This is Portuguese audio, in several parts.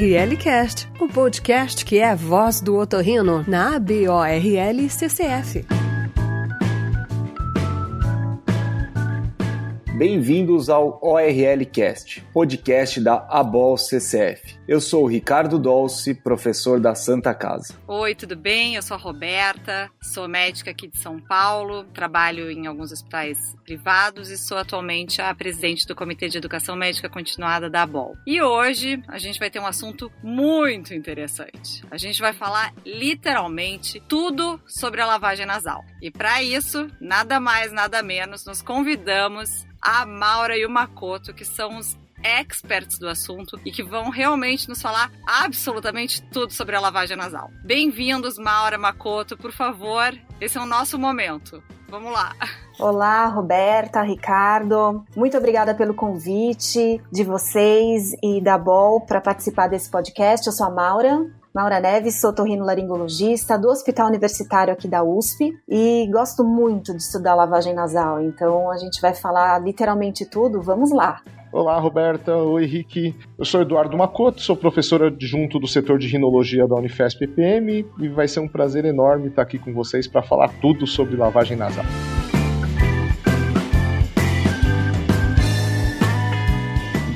ORL Cast, o podcast que é a voz do otorrino na ABORL CCF. Bem-vindos ao ORL Cast, podcast da ABOL CCF. Eu sou o Ricardo Dolce, professor da Santa Casa. Oi, tudo bem? Eu sou a Roberta, sou médica aqui de São Paulo, trabalho em alguns hospitais privados e sou atualmente a presidente do Comitê de Educação Médica Continuada da ABOL. E hoje a gente vai ter um assunto muito interessante. A gente vai falar literalmente tudo sobre a lavagem nasal. E para isso, nada mais, nada menos, nos convidamos a Maura e o Makoto, que são os experts do assunto e que vão realmente nos falar absolutamente tudo sobre a lavagem nasal. Bem-vindos, Maura Makoto, por favor, esse é o nosso momento. Vamos lá. Olá, Roberta, Ricardo. Muito obrigada pelo convite de vocês e da BOL para participar desse podcast. Eu sou a Maura, Maura Neves, sou torrino-laringologista do Hospital Universitário aqui da USP e gosto muito de estudar lavagem nasal, então a gente vai falar literalmente tudo, vamos lá! Olá, Roberta. Oi, Rick. Eu sou Eduardo Macoto, sou professor adjunto do setor de rinologia da Unifesp EPM e vai ser um prazer enorme estar aqui com vocês para falar tudo sobre lavagem nasal.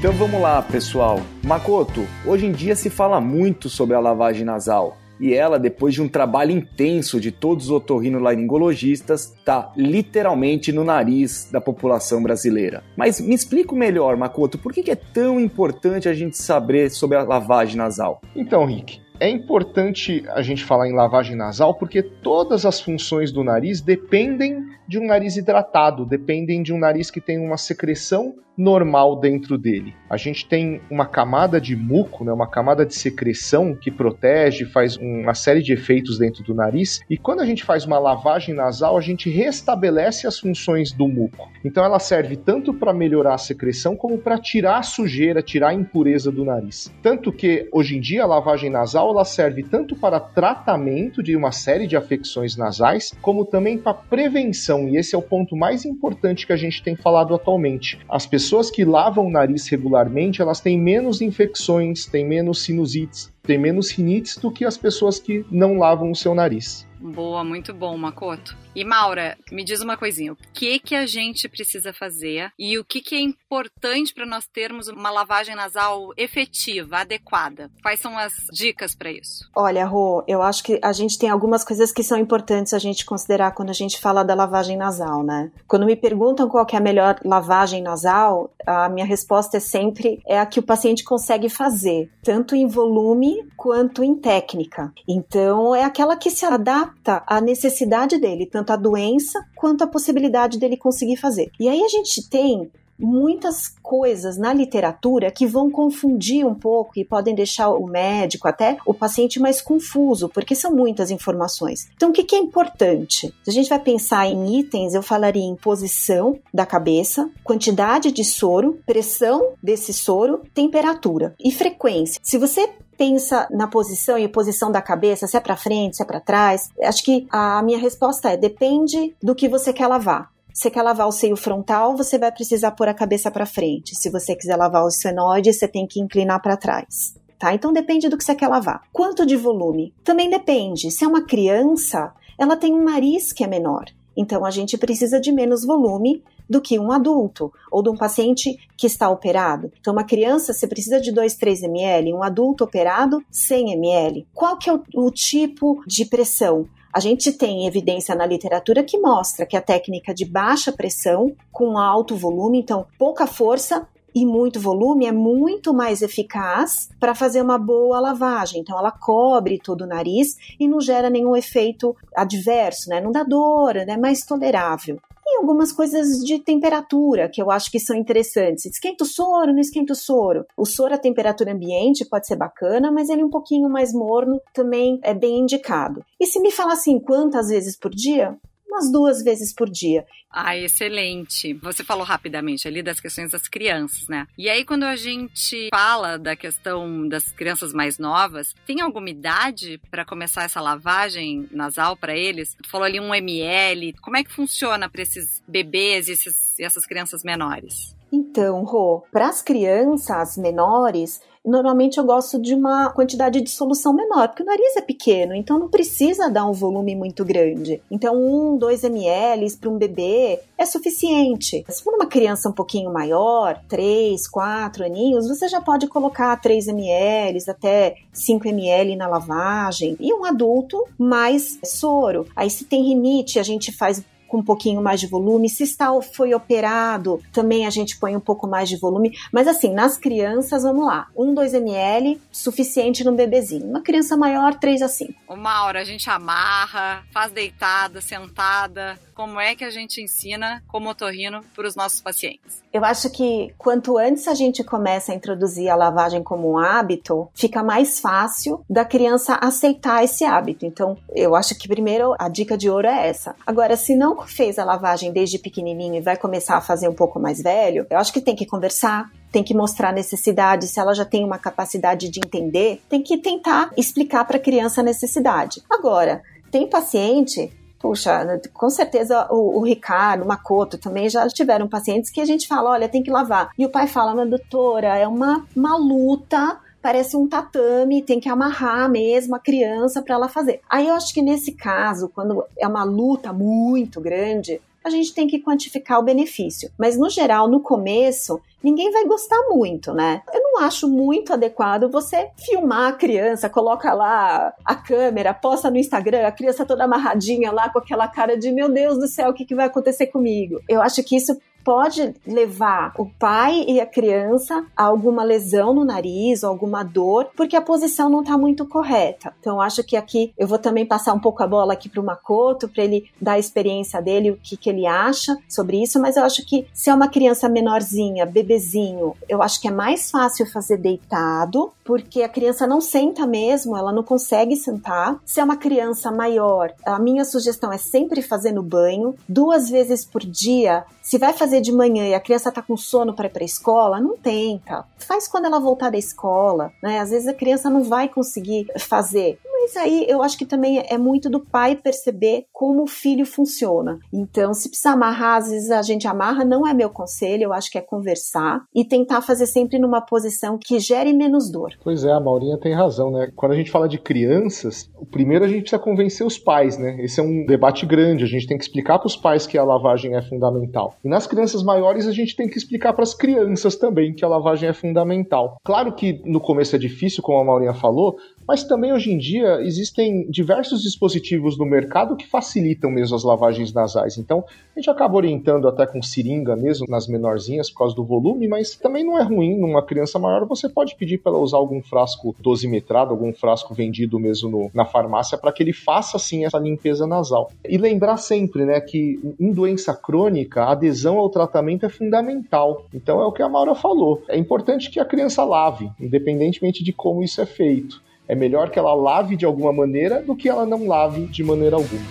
Então vamos lá, pessoal. Makoto, hoje em dia se fala muito sobre a lavagem nasal. E ela, depois de um trabalho intenso de todos os otorrinolaringologistas, está literalmente no nariz da população brasileira. Mas me explica melhor, Makoto, por que é tão importante a gente saber sobre a lavagem nasal? Então, Rick, é importante a gente falar em lavagem nasal porque todas as funções do nariz dependem de um nariz hidratado, dependem de um nariz que tem uma secreção normal dentro dele. A gente tem uma camada de muco, né, uma camada de secreção que protege, faz uma série de efeitos dentro do nariz, e quando a gente faz uma lavagem nasal, a gente restabelece as funções do muco. Então ela serve tanto para melhorar a secreção como para tirar a sujeira, tirar a impureza do nariz. Tanto que hoje em dia a lavagem nasal ela serve tanto para tratamento de uma série de afecções nasais, como também para prevenção, e esse é o ponto mais importante que a gente tem falado atualmente. As pessoas que lavam o nariz regularmente, elas têm menos infecções, têm menos sinusites, têm menos rinites do que as pessoas que não lavam o seu nariz. Boa, muito bom, Makoto. E Maura, me diz uma coisinha, o que que a gente precisa fazer e o que que é importante para nós termos uma lavagem nasal efetiva, adequada? Quais são as dicas para isso? Olha, Rô, eu acho que a gente tem algumas coisas que são importantes a gente considerar quando a gente fala da lavagem nasal, né? Quando me perguntam qual é a melhor lavagem nasal, a minha resposta é sempre é a que o paciente consegue fazer, tanto em volume quanto em técnica. Então, é aquela que se adapta à necessidade dele, tanto a doença quanto a possibilidade dele conseguir fazer. E aí a gente tem muitas coisas na literatura que vão confundir um pouco e podem deixar o médico, até o paciente, mais confuso, porque são muitas informações. Então, o que, que é importante? Se a gente vai pensar em itens, eu falaria em posição da cabeça, quantidade de soro, pressão desse soro, temperatura e frequência. Se você pensa na posição e posição da cabeça, se é para frente, se é para trás. Acho que a minha resposta é depende do que você quer lavar. Se você quer lavar o seio frontal, você vai precisar pôr a cabeça para frente. Se você quiser lavar o esfenoide, você tem que inclinar para trás. Tá? Então depende do que você quer lavar. Quanto de volume? Também depende. Se é uma criança, ela tem um nariz que é menor. Então a gente precisa de menos volume do que um adulto ou de um paciente que está operado. Então, uma criança, você precisa de 2, 3 ml, um adulto operado, 100 ml. Qual que é o, o tipo de pressão? A gente tem evidência na literatura que mostra que a técnica de baixa pressão com alto volume, então pouca força, e muito volume é muito mais eficaz para fazer uma boa lavagem. Então, ela cobre todo o nariz e não gera nenhum efeito adverso, né? Não dá dor, é né? mais tolerável. E algumas coisas de temperatura que eu acho que são interessantes. Esquenta o soro, não esquenta o soro. O soro a temperatura ambiente pode ser bacana, mas ele um pouquinho mais morno também é bem indicado. E se me falar assim, quantas vezes por dia? Umas duas vezes por dia. Ah, excelente. Você falou rapidamente ali das questões das crianças, né? E aí, quando a gente fala da questão das crianças mais novas, tem alguma idade para começar essa lavagem nasal para eles? Tu falou ali um ml. Como é que funciona para esses bebês e esses, essas crianças menores? Então, Rô, para as crianças menores, normalmente eu gosto de uma quantidade de solução menor, porque o nariz é pequeno, então não precisa dar um volume muito grande. Então, um, dois ml para um bebê é suficiente. Se for uma criança um pouquinho maior, 3, 4 aninhos, você já pode colocar 3 ml até 5 ml na lavagem. E um adulto, mais soro. Aí, se tem rinite, a gente faz com um pouquinho mais de volume. Se está foi operado, também a gente põe um pouco mais de volume. Mas assim, nas crianças, vamos lá, 1, 2 ml, suficiente no bebezinho. Uma criança maior, 3 a 5. Uma hora a gente amarra, faz deitada, sentada. Como é que a gente ensina como otorrino para os nossos pacientes? Eu acho que quanto antes a gente começa a introduzir a lavagem como um hábito, fica mais fácil da criança aceitar esse hábito. Então, eu acho que primeiro a dica de ouro é essa. Agora, se não fez a lavagem desde pequenininho e vai começar a fazer um pouco mais velho, eu acho que tem que conversar, tem que mostrar necessidade, se ela já tem uma capacidade de entender, tem que tentar explicar para a criança a necessidade. Agora, tem paciente puxa, com certeza o, o, Ricardo, o Makoto também já tiveram pacientes que a gente fala, olha, tem que lavar. E o pai fala, mas doutora, é uma, uma luta parece um tatame, tem que amarrar mesmo a criança para ela fazer. Aí eu acho que nesse caso, quando é uma luta muito grande, a gente tem que quantificar o benefício. Mas no geral, no começo, ninguém vai gostar muito, né? Eu não acho muito adequado você filmar a criança, coloca lá a câmera, posta no Instagram, a criança toda amarradinha lá com aquela cara de meu Deus do céu, o que, que vai acontecer comigo? Eu acho que isso pode levar o pai e a criança a alguma lesão no nariz, alguma dor, porque a posição não está muito correta. Então, acho que aqui eu vou também passar um pouco a bola aqui para o Makoto, para ele dar a experiência dele, o que, que ele acha sobre isso, mas eu acho que se é uma criança menorzinha, bebezinho, eu acho que é mais fácil fazer deitado, porque a criança não senta mesmo, ela não consegue sentar. Se é uma criança maior, a minha sugestão é sempre fazer no banho, duas vezes por dia. Se vai fazer de manhã e a criança tá com sono para ir para a escola, não tenta. Faz quando ela voltar da escola, né? Às vezes a criança não vai conseguir fazer. Mas aí eu acho que também é muito do pai perceber como o filho funciona. Então, se precisar amarrar, às vezes a gente amarra, não é meu conselho, eu acho que é conversar e tentar fazer sempre numa posição que gere menos dor. Pois é, a Maurinha tem razão, né? Quando a gente fala de crianças, o primeiro a gente precisa convencer os pais, né? Esse é um debate grande, a gente tem que explicar para os pais que a lavagem é fundamental. E nas crianças maiores, a gente tem que explicar para as crianças também que a lavagem é fundamental. Claro que no começo é difícil, como a Maurinha falou, mas também hoje em dia existem diversos dispositivos no mercado que facilitam mesmo as lavagens nasais. Então a gente acaba orientando até com seringa mesmo nas menorzinhas por causa do volume, mas também não é ruim numa criança maior. Você pode pedir para ela usar algum frasco dosimetrado, algum frasco vendido mesmo no, na farmácia para que ele faça assim essa limpeza nasal. E lembrar sempre, né, que em doença crônica a adesão ao tratamento é fundamental. Então é o que a Maura falou. É importante que a criança lave, independentemente de como isso é feito. É melhor que ela lave de alguma maneira do que ela não lave de maneira alguma.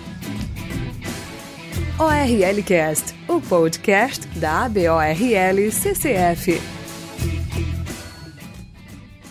ORLcast, o podcast da ABORL CCF.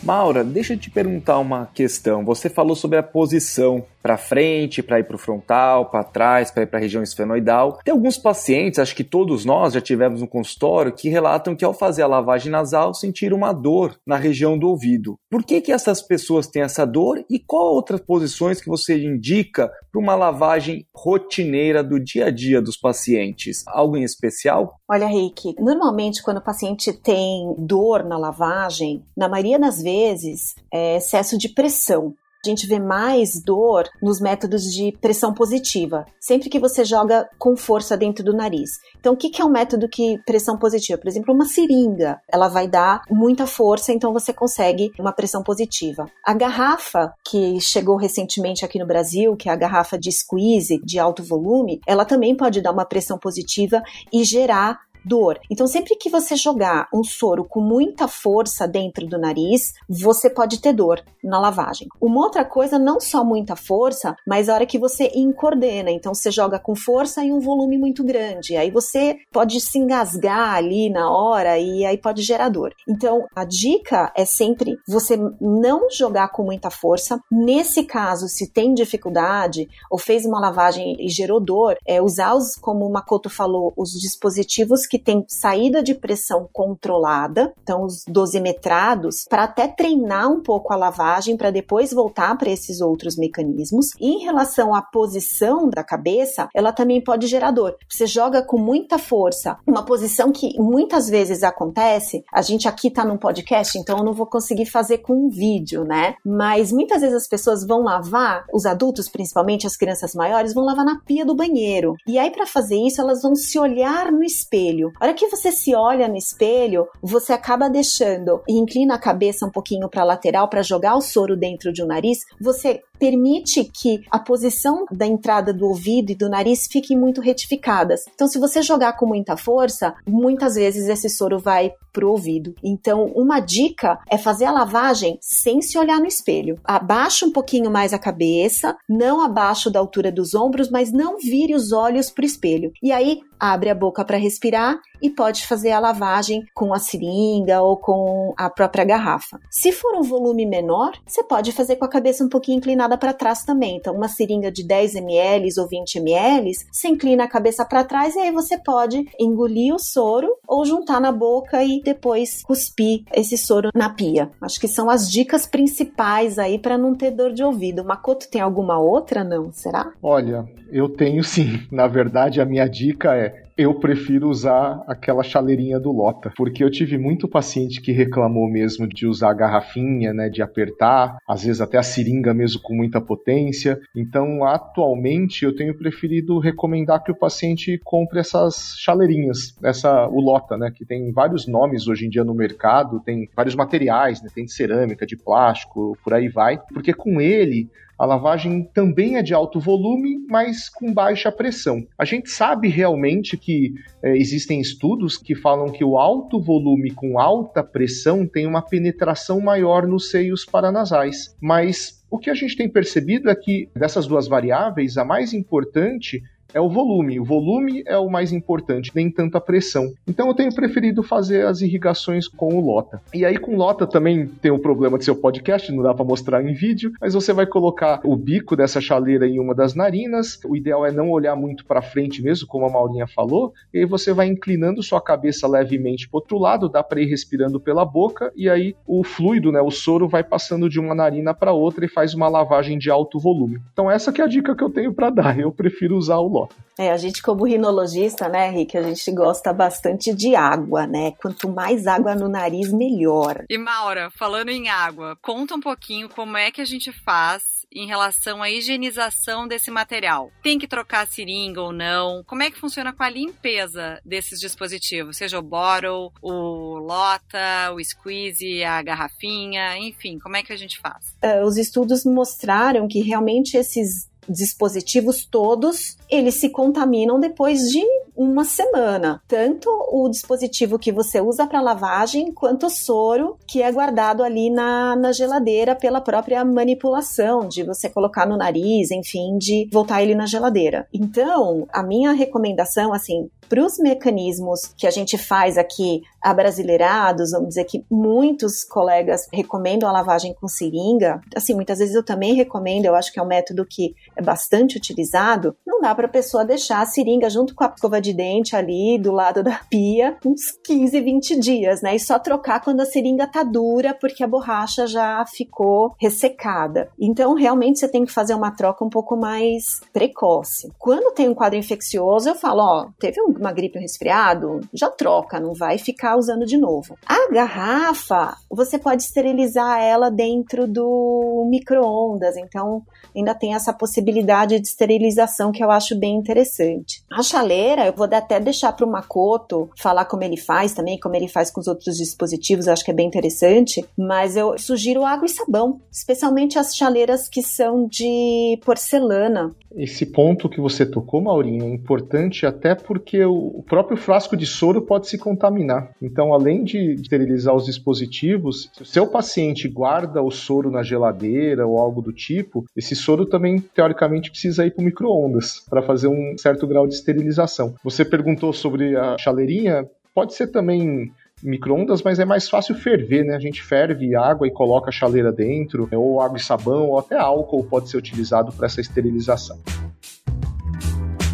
Maura, deixa eu te perguntar uma questão. Você falou sobre a posição para frente, para ir para o frontal, para trás, para ir para a região esfenoidal. Tem alguns pacientes, acho que todos nós já tivemos no consultório, que relatam que ao fazer a lavagem nasal sentiram uma dor na região do ouvido. Por que, que essas pessoas têm essa dor e qual outras posições que você indica para uma lavagem rotineira do dia a dia dos pacientes? Algo em especial? Olha, Rick, normalmente quando o paciente tem dor na lavagem, na maioria das vezes é excesso de pressão a gente vê mais dor nos métodos de pressão positiva, sempre que você joga com força dentro do nariz. Então, o que é um método que pressão positiva? Por exemplo, uma seringa, ela vai dar muita força, então você consegue uma pressão positiva. A garrafa que chegou recentemente aqui no Brasil, que é a garrafa de squeeze de alto volume, ela também pode dar uma pressão positiva e gerar dor. Então, sempre que você jogar um soro com muita força dentro do nariz, você pode ter dor na lavagem. Uma outra coisa, não só muita força, mas a hora que você encordena. Então, você joga com força e um volume muito grande. Aí você pode se engasgar ali na hora e aí pode gerar dor. Então, a dica é sempre você não jogar com muita força. Nesse caso, se tem dificuldade ou fez uma lavagem e gerou dor, é usar os, como o Makoto falou, os dispositivos que têm saída de pressão controlada, então os dosimetrados, para até treinar um pouco a lavagem para depois voltar para esses outros mecanismos. E em relação à posição da cabeça, ela também pode gerar dor. Você joga com muita força, uma posição que muitas vezes acontece. A gente aqui está num podcast, então eu não vou conseguir fazer com um vídeo, né? Mas muitas vezes as pessoas vão lavar, os adultos principalmente, as crianças maiores, vão lavar na pia do banheiro. E aí para fazer isso, elas vão se olhar no espelho. A hora que você se olha no espelho, você acaba deixando e inclina a cabeça um pouquinho para lateral para jogar o soro dentro de um nariz, você permite que a posição da entrada do ouvido e do nariz fiquem muito retificadas. Então, se você jogar com muita força, muitas vezes esse soro vai pro ouvido. Então, uma dica é fazer a lavagem sem se olhar no espelho. Abaixa um pouquinho mais a cabeça, não abaixo da altura dos ombros, mas não vire os olhos pro espelho. E aí, abre a boca para respirar e pode fazer a lavagem com a seringa ou com a própria garrafa. Se for um volume menor, você pode fazer com a cabeça um pouquinho inclinada para trás também. Então, uma seringa de 10 ml ou 20 ml, você inclina a cabeça para trás e aí você pode engolir o soro ou juntar na boca e depois cuspir esse soro na pia. Acho que são as dicas principais aí para não ter dor de ouvido. Makoto tem alguma outra não? Será? Olha, eu tenho sim. Na verdade, a minha dica é eu prefiro usar aquela chaleirinha do Lota, porque eu tive muito paciente que reclamou mesmo de usar a garrafinha, né, de apertar, às vezes até a seringa mesmo com muita potência. Então, atualmente eu tenho preferido recomendar que o paciente compre essas chaleirinhas, essa o Lota, né, que tem vários nomes hoje em dia no mercado, tem vários materiais, né, tem de cerâmica, de plástico, por aí vai, porque com ele a lavagem também é de alto volume, mas com baixa pressão. A gente sabe realmente que é, existem estudos que falam que o alto volume com alta pressão tem uma penetração maior nos seios paranasais. Mas o que a gente tem percebido é que dessas duas variáveis, a mais importante é o volume. O volume é o mais importante, nem tanto a pressão. Então eu tenho preferido fazer as irrigações com o Lota. E aí com Lota também tem o problema de seu podcast, não dá para mostrar em vídeo, mas você vai colocar o bico dessa chaleira em uma das narinas. O ideal é não olhar muito para frente mesmo, como a Maurinha falou, e aí você vai inclinando sua cabeça levemente para outro lado, dá para ir respirando pela boca e aí o fluido, né, o soro vai passando de uma narina para outra e faz uma lavagem de alto volume. Então essa que é a dica que eu tenho para dar. Eu prefiro usar o Lota. É, a gente como rinologista, né, Rick, a gente gosta bastante de água, né? Quanto mais água no nariz, melhor. E Maura, falando em água, conta um pouquinho como é que a gente faz em relação à higienização desse material. Tem que trocar a seringa ou não? Como é que funciona com a limpeza desses dispositivos? Seja o bottle, o lota, o squeeze, a garrafinha, enfim, como é que a gente faz? Uh, os estudos mostraram que realmente esses dispositivos todos, eles se contaminam depois de uma semana. Tanto o dispositivo que você usa para lavagem, quanto o soro que é guardado ali na, na geladeira pela própria manipulação, de você colocar no nariz, enfim, de voltar ele na geladeira. Então, a minha recomendação, assim, para os mecanismos que a gente faz aqui abrasileirados, vamos dizer que muitos colegas recomendam a lavagem com seringa, assim, muitas vezes eu também recomendo, eu acho que é um método que é bastante utilizado, não dá para a pessoa deixar a seringa junto com a escova de dente ali do lado da pia uns 15, 20 dias, né? E só trocar quando a seringa tá dura, porque a borracha já ficou ressecada. Então, realmente você tem que fazer uma troca um pouco mais precoce. Quando tem um quadro infeccioso, eu falo, ó, teve uma gripe, um resfriado, já troca, não vai ficar usando de novo. A garrafa, você pode esterilizar ela dentro do micro-ondas, então ainda tem essa possibilidade de esterilização que eu acho bem interessante. A chaleira, eu vou até deixar para o Makoto falar como ele faz também, como ele faz com os outros dispositivos, eu acho que é bem interessante, mas eu sugiro água e sabão, especialmente as chaleiras que são de porcelana. Esse ponto que você tocou, Maurinho, é importante até porque o próprio frasco de soro pode se contaminar. Então, além de esterilizar os dispositivos, se o seu paciente guarda o soro na geladeira ou algo do tipo, esse soro também, teoricamente, precisa ir para micro-ondas para fazer um certo grau de esterilização. Você perguntou sobre a chaleirinha, pode ser também micro-ondas, mas é mais fácil ferver, né? A gente ferve água e coloca a chaleira dentro, ou água e sabão, ou até álcool pode ser utilizado para essa esterilização.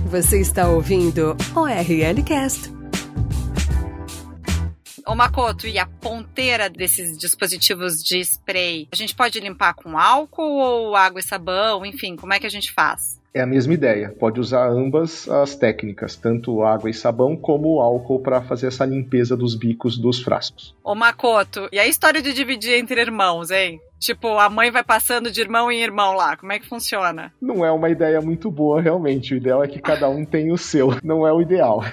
Você está ouvindo o Cast. Ô Makoto, e a ponteira desses dispositivos de spray, a gente pode limpar com álcool ou água e sabão? Enfim, como é que a gente faz? É a mesma ideia. Pode usar ambas as técnicas, tanto água e sabão como álcool para fazer essa limpeza dos bicos dos frascos. Ô Makoto, e a história de dividir entre irmãos, hein? Tipo, a mãe vai passando de irmão em irmão lá. Como é que funciona? Não é uma ideia muito boa, realmente. O ideal é que cada um tenha o seu. Não é o ideal.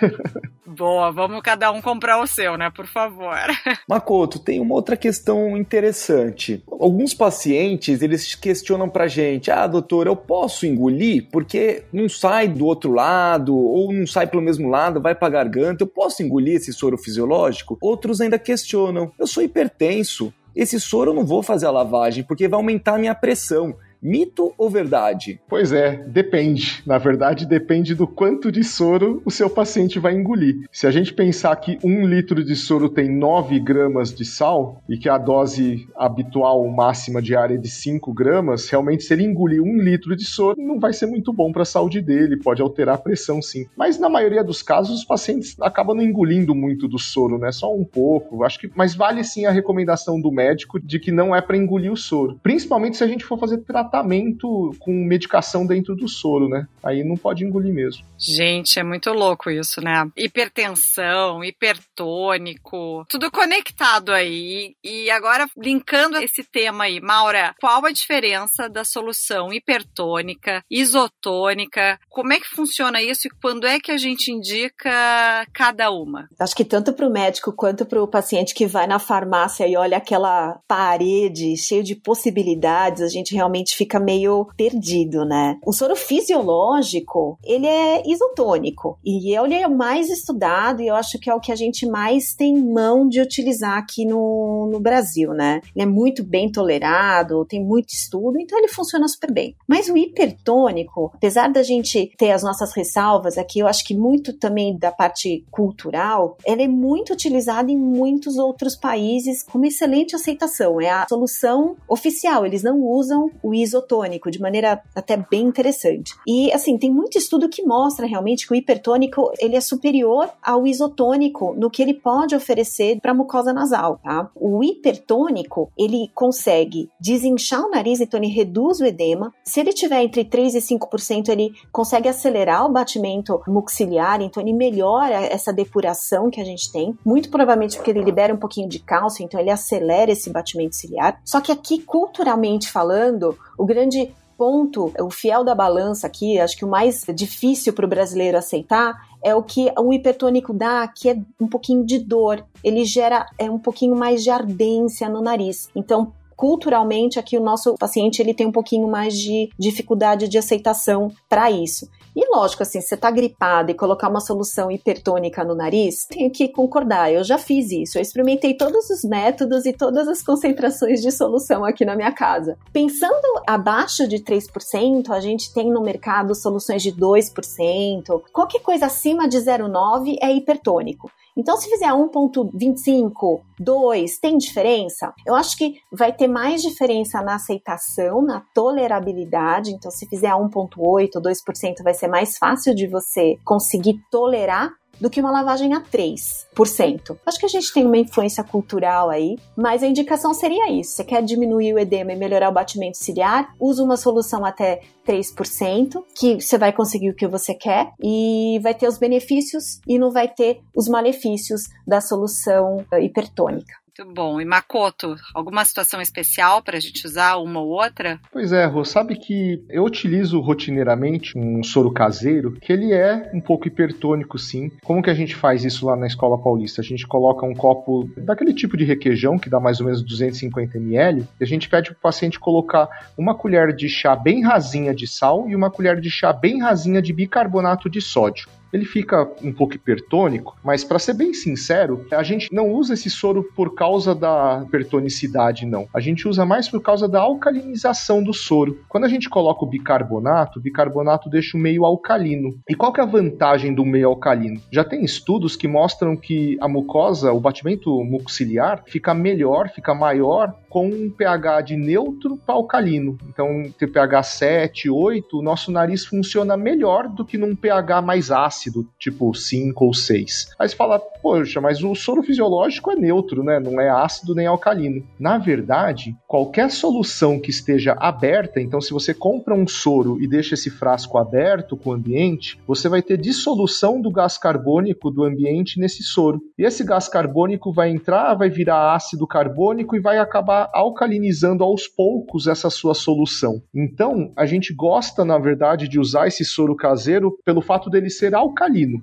Boa, vamos cada um comprar o seu, né? Por favor. Makoto, tem uma outra questão interessante. Alguns pacientes, eles questionam pra gente: "Ah, doutor, eu posso engolir porque não sai do outro lado ou não sai pelo mesmo lado, vai pra garganta. Eu posso engolir esse soro fisiológico?" Outros ainda questionam: "Eu sou hipertenso, esse soro eu não vou fazer a lavagem porque vai aumentar a minha pressão. Mito ou verdade? Pois é, depende. Na verdade, depende do quanto de soro o seu paciente vai engolir. Se a gente pensar que um litro de soro tem 9 gramas de sal e que a dose habitual máxima diária é de 5 gramas, realmente se ele engolir um litro de soro, não vai ser muito bom para a saúde dele, pode alterar a pressão sim. Mas na maioria dos casos, os pacientes acabam não engolindo muito do soro, né? Só um pouco. Acho que, mas vale sim a recomendação do médico de que não é para engolir o soro. Principalmente se a gente for fazer tratamento tratamento com medicação dentro do soro, né? Aí não pode engolir mesmo. Gente, é muito louco isso, né? Hipertensão, hipertônico, tudo conectado aí. E agora, linkando esse tema aí, Maura, qual a diferença da solução hipertônica, isotônica? Como é que funciona isso e quando é que a gente indica cada uma? Acho que tanto para o médico quanto para o paciente que vai na farmácia e olha aquela parede cheia de possibilidades, a gente realmente fica meio perdido, né? O soro fisiológico, ele é isotônico e ele é o mais estudado e eu acho que é o que a gente mais tem mão de utilizar aqui no, no Brasil, né? Ele é muito bem tolerado, tem muito estudo, então ele funciona super bem. Mas o hipertônico, apesar da gente ter as nossas ressalvas aqui, eu acho que muito também da parte cultural, ele é muito utilizado em muitos outros países com excelente aceitação. É a solução oficial, eles não usam o isotônico, de maneira até bem interessante. E assim, tem muito estudo que mostra realmente que o hipertônico ele é superior ao isotônico no que ele pode oferecer para a mucosa nasal, tá? O hipertônico, ele consegue desinchar o nariz, então ele reduz o edema. Se ele tiver entre 3 e 5%, ele consegue acelerar o batimento muxiliar, então ele melhora essa depuração que a gente tem, muito provavelmente porque ele libera um pouquinho de cálcio, então ele acelera esse batimento ciliar. Só que aqui, culturalmente falando, o grande ponto, o fiel da balança aqui, acho que o mais difícil para o brasileiro aceitar é o que o hipertônico dá, que é um pouquinho de dor. Ele gera é um pouquinho mais de ardência no nariz. Então, culturalmente aqui o nosso paciente ele tem um pouquinho mais de dificuldade de aceitação para isso. E lógico, assim, você tá gripado e colocar uma solução hipertônica no nariz, tenho que concordar, eu já fiz isso. Eu experimentei todos os métodos e todas as concentrações de solução aqui na minha casa. Pensando abaixo de 3%, a gente tem no mercado soluções de 2%. Qualquer coisa acima de 0,9 é hipertônico. Então, se fizer 1,25, 2, tem diferença? Eu acho que vai ter mais diferença na aceitação, na tolerabilidade. Então, se fizer 1,8 ou 2%, vai ser mais fácil de você conseguir tolerar do que uma lavagem a 3%. Acho que a gente tem uma influência cultural aí, mas a indicação seria isso. Você quer diminuir o edema e melhorar o batimento ciliar? Usa uma solução até 3%, que você vai conseguir o que você quer e vai ter os benefícios e não vai ter os malefícios da solução eh, hipertônica. Muito bom. E Makoto, alguma situação especial para a gente usar uma ou outra? Pois é, Rô, sabe que eu utilizo rotineiramente um soro caseiro, que ele é um pouco hipertônico, sim. Como que a gente faz isso lá na Escola Paulista? A gente coloca um copo daquele tipo de requeijão, que dá mais ou menos 250 ml, e a gente pede para o paciente colocar uma colher de chá bem rasinha de sal e uma colher de chá bem rasinha de bicarbonato de sódio ele fica um pouco hipertônico, mas para ser bem sincero, a gente não usa esse soro por causa da hipertonicidade, não. A gente usa mais por causa da alcalinização do soro. Quando a gente coloca o bicarbonato, o bicarbonato deixa o meio alcalino. E qual que é a vantagem do meio alcalino? Já tem estudos que mostram que a mucosa, o batimento mucociliar, fica melhor, fica maior com um pH de neutro para alcalino. Então, ter pH 7, 8, o nosso nariz funciona melhor do que num pH mais ácido ácido, tipo 5 ou 6. Aí você fala, poxa, mas o soro fisiológico é neutro, né? Não é ácido nem alcalino. Na verdade, qualquer solução que esteja aberta, então se você compra um soro e deixa esse frasco aberto com o ambiente, você vai ter dissolução do gás carbônico do ambiente nesse soro. E esse gás carbônico vai entrar, vai virar ácido carbônico e vai acabar alcalinizando aos poucos essa sua solução. Então, a gente gosta, na verdade, de usar esse soro caseiro pelo fato dele ser alcalino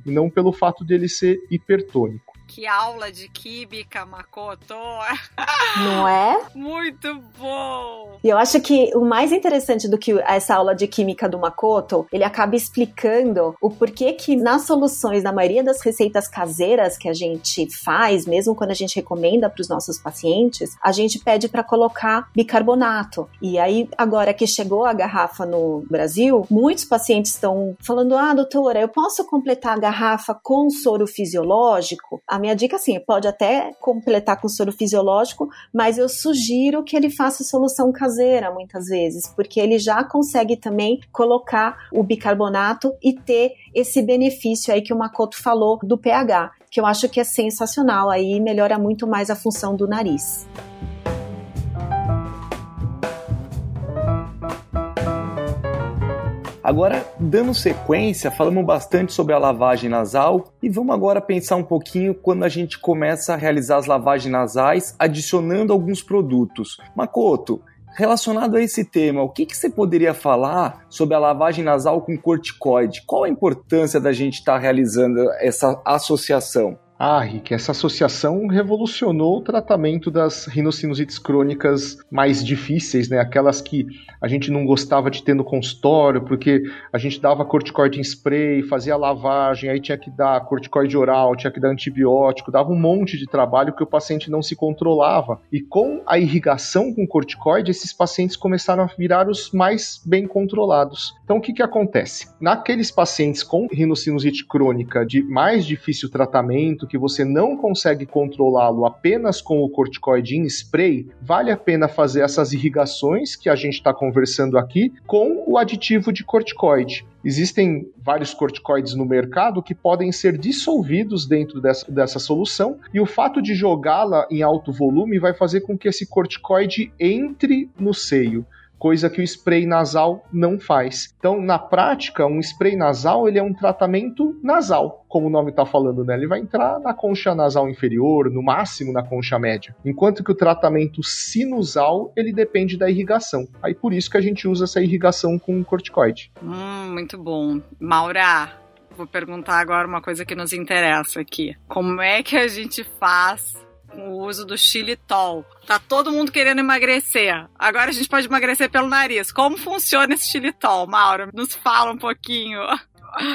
e não pelo fato dele ser hipertônico. Que aula de química, Makoto! Não é? Muito bom! E eu acho que o mais interessante do que essa aula de química do Makoto, ele acaba explicando o porquê que nas soluções, na maioria das receitas caseiras que a gente faz, mesmo quando a gente recomenda para os nossos pacientes, a gente pede para colocar bicarbonato. E aí, agora que chegou a garrafa no Brasil, muitos pacientes estão falando: ah, doutora, eu posso completar a garrafa com soro fisiológico? A minha dica, assim, pode até completar com soro fisiológico, mas eu sugiro que ele faça solução caseira muitas vezes, porque ele já consegue também colocar o bicarbonato e ter esse benefício aí que o Makoto falou do pH, que eu acho que é sensacional, aí melhora muito mais a função do nariz. Agora, dando sequência, falamos bastante sobre a lavagem nasal e vamos agora pensar um pouquinho quando a gente começa a realizar as lavagens nasais adicionando alguns produtos. Makoto, Relacionado a esse tema, o que, que, você poderia falar sobre a lavagem nasal com corticoide? Qual a importância da gente estar tá realizando essa associação? Ah, Rick, essa associação revolucionou o tratamento das rinossinusites crônicas mais difíceis, né? Aquelas que a gente não gostava de ter no consultório, porque a gente dava corticoide em spray, fazia lavagem, aí tinha que dar corticoide oral, tinha que dar antibiótico, dava um monte de trabalho que o paciente não se controlava. E com a irrigação com corticoide, esses pacientes começaram a virar os mais bem controlados. Então, o que, que acontece? Naqueles pacientes com rinocinusite crônica de mais difícil tratamento, que você não consegue controlá-lo apenas com o corticoide em spray, vale a pena fazer essas irrigações que a gente está conversando aqui com o aditivo de corticoide. Existem vários corticoides no mercado que podem ser dissolvidos dentro dessa, dessa solução, e o fato de jogá-la em alto volume vai fazer com que esse corticoide entre no seio coisa que o spray nasal não faz. Então, na prática, um spray nasal ele é um tratamento nasal, como o nome está falando, né? Ele vai entrar na concha nasal inferior, no máximo na concha média. Enquanto que o tratamento sinusal ele depende da irrigação. Aí por isso que a gente usa essa irrigação com corticoide. Hum, muito bom. Maura, vou perguntar agora uma coisa que nos interessa aqui. Como é que a gente faz o uso do xilitol. Tá todo mundo querendo emagrecer. Agora a gente pode emagrecer pelo nariz. Como funciona esse xilitol, Mauro? Nos fala um pouquinho.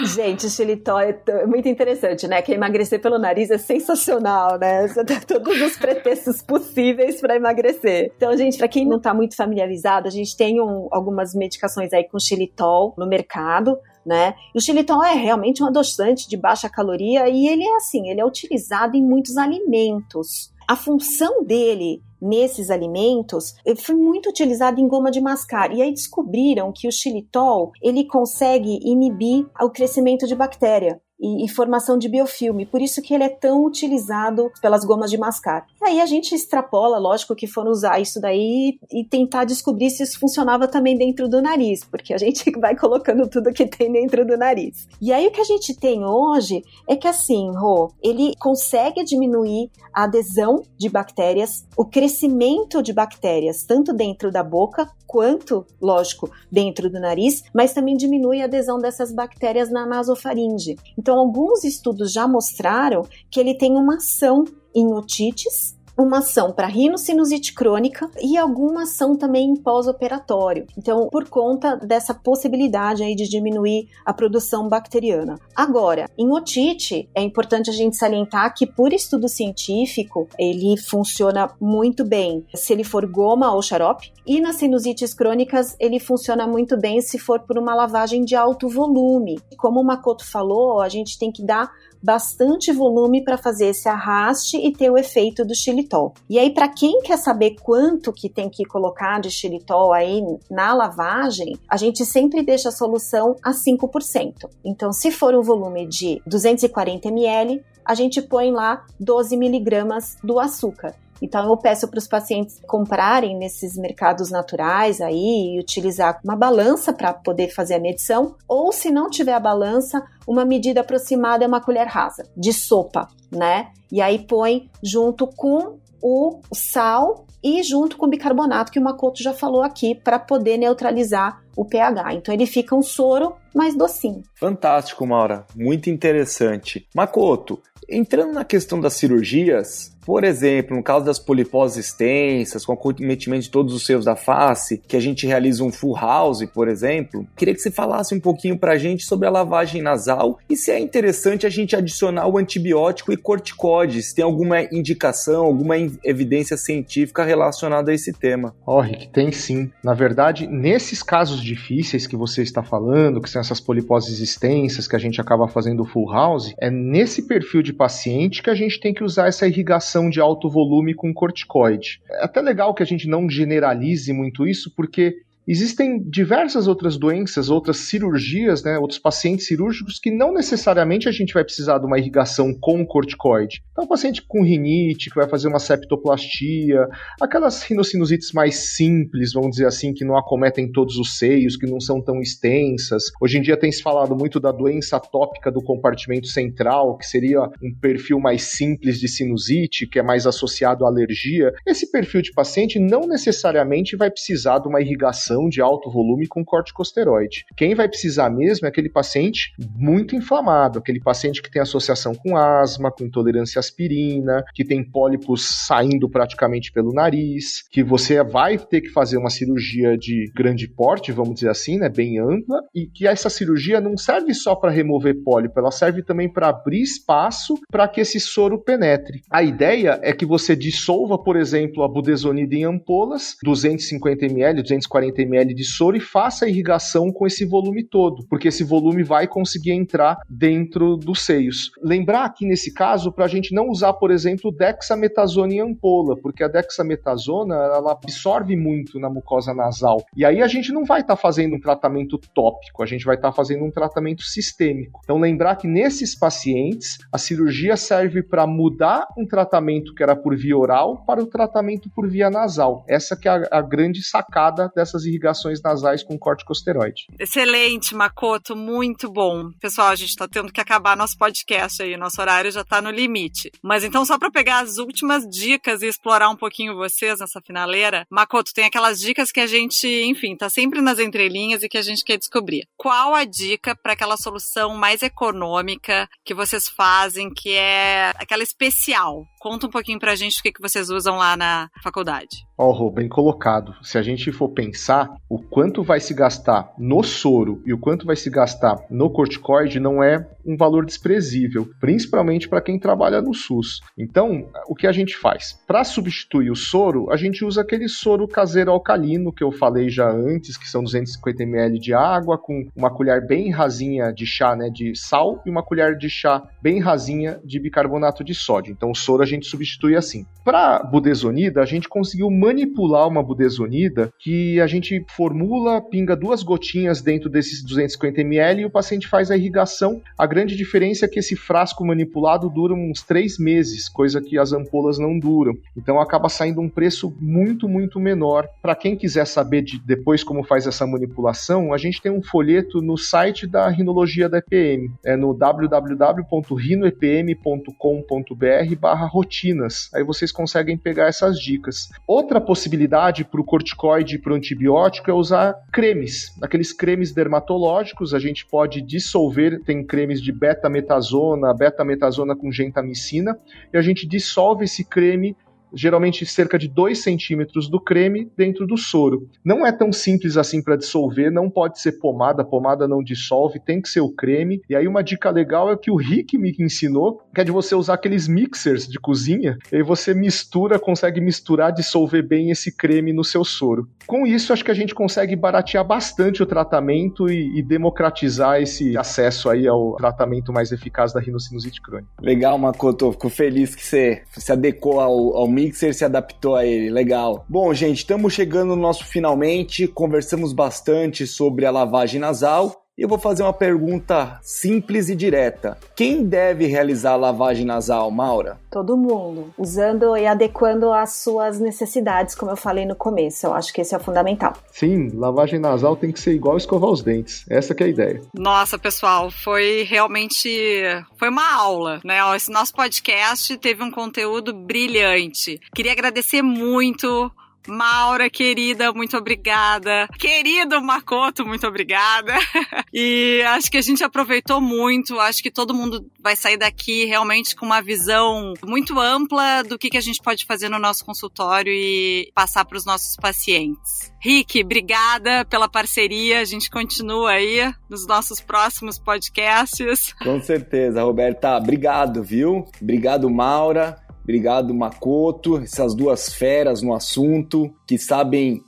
Gente, o xilitol é muito interessante, né? Que emagrecer pelo nariz é sensacional, né? Você tem todos os pretextos possíveis para emagrecer. Então, gente, para quem não tá muito familiarizado, a gente tem um, algumas medicações aí com xilitol no mercado né? E o xilitol é realmente um adoçante de baixa caloria e ele é assim, ele é utilizado em muitos alimentos. A função dele nesses alimentos foi muito utilizado em goma de mascar. E aí descobriram que o xilitol ele consegue inibir o crescimento de bactéria e, e, formação de biofilme, por isso que ele é tão utilizado pelas gomas de mascar. Aí a gente extrapola, lógico que foram usar isso daí e tentar descobrir se isso funcionava também dentro do nariz, porque a gente vai colocando tudo que tem dentro do nariz. E aí o que a gente tem hoje é que assim, Rô, ele consegue diminuir a adesão de bactérias, o crescimento de bactérias, tanto dentro da boca quanto, lógico, dentro do nariz, mas também diminui a adesão dessas bactérias na nasofaringe. Então, alguns estudos já mostraram que ele tem uma ação em otites uma ação para rinocinusite crônica e alguma ação também pós-operatório. Então, por conta dessa possibilidade aí de diminuir a produção bacteriana. Agora, em otite, é importante a gente salientar que por estudo científico, ele funciona muito bem se ele for goma ou xarope, e nas sinusites crônicas, ele funciona muito bem se for por uma lavagem de alto volume. Como o Makoto falou, a gente tem que dar bastante volume para fazer esse arraste e ter o efeito do xilitol. E aí, para quem quer saber quanto que tem que colocar de xilitol aí na lavagem, a gente sempre deixa a solução a 5%. Então, se for um volume de 240 ml, a gente põe lá 12 miligramas do açúcar. Então eu peço para os pacientes comprarem nesses mercados naturais aí e utilizar uma balança para poder fazer a medição, ou se não tiver a balança, uma medida aproximada é uma colher rasa de sopa, né? E aí põe junto com o sal e junto com o bicarbonato que o Makoto já falou aqui para poder neutralizar o pH. Então ele fica um soro mais docinho. Fantástico, Maura. Muito interessante. Makoto, entrando na questão das cirurgias, por exemplo, no caso das poliposes extensas, com acometimento de todos os seios da face, que a gente realiza um full house, por exemplo, queria que você falasse um pouquinho pra gente sobre a lavagem nasal e se é interessante a gente adicionar o antibiótico e corticoides. Tem alguma indicação, alguma evidência científica relacionada a esse tema? Ó, oh, Rick, tem sim. Na verdade, nesses casos difíceis que você está falando, que são essas poliposes extensas que a gente acaba fazendo full house, é nesse perfil de paciente que a gente tem que usar essa irrigação de alto volume com corticoide. É até legal que a gente não generalize muito isso, porque Existem diversas outras doenças, outras cirurgias, né, outros pacientes cirúrgicos que não necessariamente a gente vai precisar de uma irrigação com corticoide. Então, paciente com rinite, que vai fazer uma septoplastia, aquelas rinossinusites mais simples, vamos dizer assim, que não acometem todos os seios, que não são tão extensas. Hoje em dia tem se falado muito da doença atópica do compartimento central, que seria um perfil mais simples de sinusite, que é mais associado à alergia. Esse perfil de paciente não necessariamente vai precisar de uma irrigação de alto volume com corticosteroide. Quem vai precisar mesmo é aquele paciente muito inflamado, aquele paciente que tem associação com asma, com intolerância à aspirina, que tem pólipos saindo praticamente pelo nariz, que você vai ter que fazer uma cirurgia de grande porte, vamos dizer assim, né, bem ampla, e que essa cirurgia não serve só para remover pólipo, ela serve também para abrir espaço para que esse soro penetre. A ideia é que você dissolva, por exemplo, a budesonida em ampolas, 250 ml, 240 ml ml de soro e faça a irrigação com esse volume todo, porque esse volume vai conseguir entrar dentro dos seios. Lembrar aqui nesse caso para a gente não usar, por exemplo, dexametasona em ampola, porque a dexametasona ela absorve muito na mucosa nasal. E aí a gente não vai estar tá fazendo um tratamento tópico, a gente vai estar tá fazendo um tratamento sistêmico. Então lembrar que nesses pacientes a cirurgia serve para mudar um tratamento que era por via oral para o tratamento por via nasal. Essa que é a, a grande sacada dessas irrigações irrigações nasais com corticosteroide. Excelente, Makoto, muito bom. Pessoal, a gente está tendo que acabar nosso podcast aí, nosso horário já está no limite. Mas então, só para pegar as últimas dicas e explorar um pouquinho vocês nessa finaleira, Makoto, tem aquelas dicas que a gente, enfim, tá sempre nas entrelinhas e que a gente quer descobrir. Qual a dica para aquela solução mais econômica que vocês fazem, que é aquela especial? Conta um pouquinho pra gente o que, que vocês usam lá na faculdade. Ó, oh, bem colocado. Se a gente for pensar, o quanto vai se gastar no soro e o quanto vai se gastar no corticoide não é um valor desprezível, principalmente para quem trabalha no SUS. Então, o que a gente faz? Para substituir o soro, a gente usa aquele soro caseiro alcalino que eu falei já antes, que são 250 ml de água com uma colher bem rasinha de chá, né, de sal e uma colher de chá bem rasinha de bicarbonato de sódio. Então, o soro gente substitui assim. Para budesonida, a gente conseguiu manipular uma budesonida que a gente formula, pinga duas gotinhas dentro desses 250 ml e o paciente faz a irrigação. A grande diferença é que esse frasco manipulado dura uns três meses, coisa que as ampolas não duram. Então acaba saindo um preço muito, muito menor. Para quem quiser saber de depois como faz essa manipulação, a gente tem um folheto no site da Rinologia da EPM, é no www.rinoepm.com.br rotinas. Aí vocês conseguem pegar essas dicas. Outra possibilidade para o corticoide e para o antibiótico é usar cremes, aqueles cremes dermatológicos. A gente pode dissolver, tem cremes de beta-metasona, beta-metasona com gentamicina, e a gente dissolve esse creme geralmente cerca de 2 centímetros do creme dentro do soro. Não é tão simples assim para dissolver, não pode ser pomada, pomada não dissolve, tem que ser o creme. E aí uma dica legal é que o Rick me ensinou, que é de você usar aqueles mixers de cozinha, e aí você mistura, consegue misturar, dissolver bem esse creme no seu soro. Com isso, acho que a gente consegue baratear bastante o tratamento e, e democratizar esse acesso aí ao tratamento mais eficaz da rinocinusite crônica. Legal, Makoto, fico feliz que você se adequou ao, ao mixer, se adaptou a ele, legal. Bom, gente, estamos chegando no nosso finalmente, conversamos bastante sobre a lavagem nasal eu vou fazer uma pergunta simples e direta. Quem deve realizar a lavagem nasal, Maura? Todo mundo, usando e adequando às suas necessidades, como eu falei no começo. Eu acho que esse é o fundamental. Sim, lavagem nasal tem que ser igual escovar os dentes. Essa é a ideia. Nossa, pessoal, foi realmente foi uma aula, né? Esse nosso podcast teve um conteúdo brilhante. Queria agradecer muito Maura, querida, muito obrigada. Querido Makoto, muito obrigada. e acho que a gente aproveitou muito. Acho que todo mundo vai sair daqui realmente com uma visão muito ampla do que, que a gente pode fazer no nosso consultório e passar para os nossos pacientes. Rick, obrigada pela parceria. A gente continua aí nos nossos próximos podcasts. Com certeza, Roberta. Obrigado, viu? Obrigado, Maura. Obrigado, Makoto, essas duas feras no assunto que sabem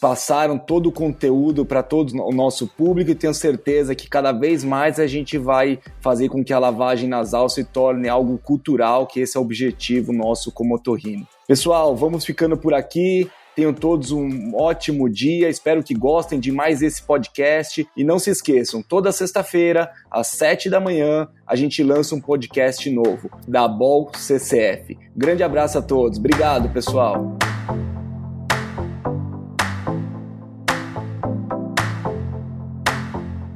passaram todo o conteúdo para todo o nosso público e tenho certeza que cada vez mais a gente vai fazer com que a lavagem nasal se torne algo cultural, que esse é o objetivo nosso como otorrino. Pessoal, vamos ficando por aqui. Tenham todos um ótimo dia. Espero que gostem de mais esse podcast. E não se esqueçam, toda sexta-feira, às sete da manhã, a gente lança um podcast novo da Bol CCF. Grande abraço a todos. Obrigado, pessoal.